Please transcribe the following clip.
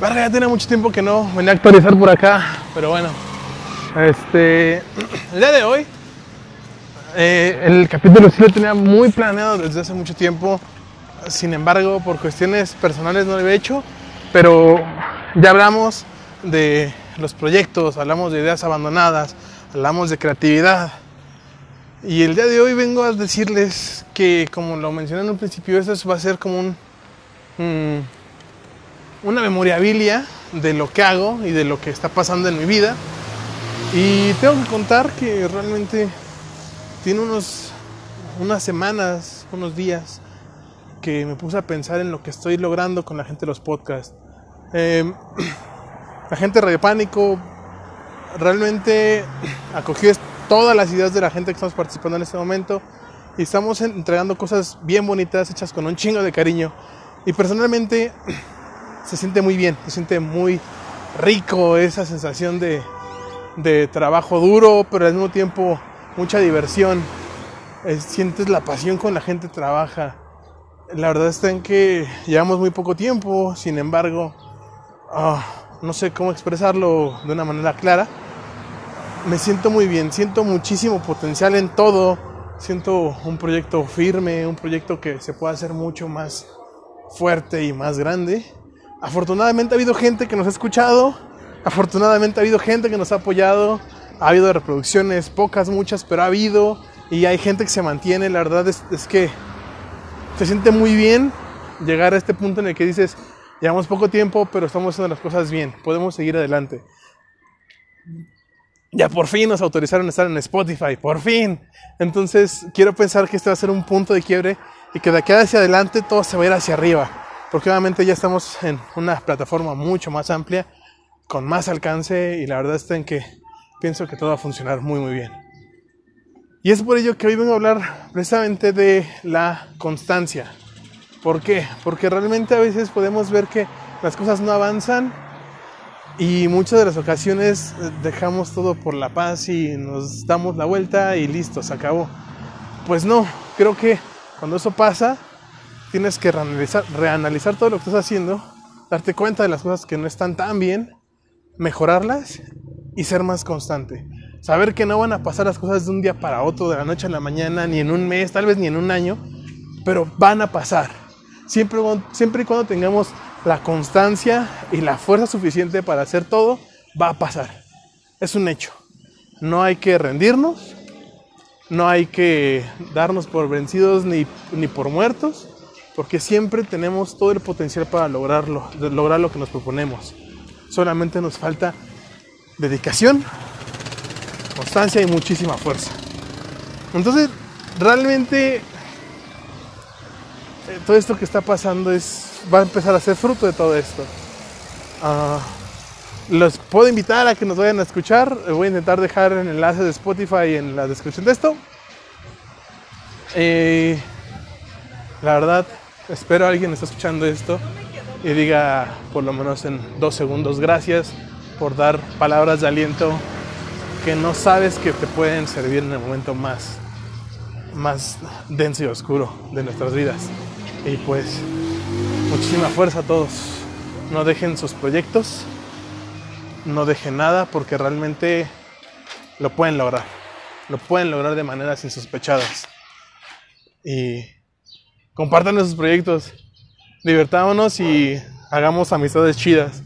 Verga, ya tiene mucho tiempo que no venía a actualizar por acá, pero bueno. Este, el día de hoy, eh, el capítulo sí lo tenía muy planeado desde hace mucho tiempo. Sin embargo, por cuestiones personales no lo había hecho, pero ya hablamos de los proyectos, hablamos de ideas abandonadas, hablamos de creatividad. Y el día de hoy vengo a decirles que, como lo mencioné en un principio, esto va a ser como un, una memorabilia de lo que hago y de lo que está pasando en mi vida. Y tengo que contar que realmente tiene unos, unas semanas, unos días, que me puse a pensar en lo que estoy logrando con la gente de los podcasts. Eh, la gente de Radio Pánico realmente acogió todas las ideas de la gente que estamos participando en este momento y estamos entregando cosas bien bonitas, hechas con un chingo de cariño. Y personalmente se siente muy bien, se siente muy rico esa sensación de, de trabajo duro, pero al mismo tiempo mucha diversión. sientes la pasión con la gente trabaja. La verdad está en que llevamos muy poco tiempo, sin embargo, ah, no sé cómo expresarlo de una manera clara. Me siento muy bien, siento muchísimo potencial en todo. Siento un proyecto firme, un proyecto que se puede hacer mucho más fuerte y más grande. Afortunadamente ha habido gente que nos ha escuchado, afortunadamente ha habido gente que nos ha apoyado, ha habido reproducciones, pocas, muchas, pero ha habido y hay gente que se mantiene. La verdad es, es que se siente muy bien llegar a este punto en el que dices, llevamos poco tiempo, pero estamos haciendo las cosas bien, podemos seguir adelante. Ya por fin nos autorizaron a estar en Spotify, por fin. Entonces quiero pensar que este va a ser un punto de quiebre y que de aquí hacia adelante todo se va a ir hacia arriba porque obviamente ya estamos en una plataforma mucho más amplia, con más alcance y la verdad está en que pienso que todo va a funcionar muy muy bien. Y es por ello que hoy vengo a hablar precisamente de la constancia. ¿Por qué? Porque realmente a veces podemos ver que las cosas no avanzan y muchas de las ocasiones dejamos todo por la paz y nos damos la vuelta y listo, se acabó. Pues no, creo que cuando eso pasa tienes que reanalizar, reanalizar todo lo que estás haciendo, darte cuenta de las cosas que no están tan bien, mejorarlas y ser más constante. Saber que no van a pasar las cosas de un día para otro, de la noche a la mañana, ni en un mes, tal vez ni en un año, pero van a pasar. Siempre, siempre y cuando tengamos la constancia y la fuerza suficiente para hacer todo, va a pasar. Es un hecho. No hay que rendirnos, no hay que darnos por vencidos ni, ni por muertos porque siempre tenemos todo el potencial para lograrlo, lograr lo que nos proponemos. Solamente nos falta dedicación, constancia y muchísima fuerza. Entonces, realmente eh, todo esto que está pasando es va a empezar a ser fruto de todo esto. Uh, los puedo invitar a que nos vayan a escuchar. Voy a intentar dejar el enlace de Spotify en la descripción de esto. Eh, la verdad, Espero alguien esté escuchando esto y diga por lo menos en dos segundos gracias por dar palabras de aliento que no sabes que te pueden servir en el momento más, más denso y oscuro de nuestras vidas. Y pues muchísima fuerza a todos. No dejen sus proyectos, no dejen nada porque realmente lo pueden lograr. Lo pueden lograr de maneras insospechadas. Y compartan nuestros proyectos, divertámonos y hagamos amistades chidas.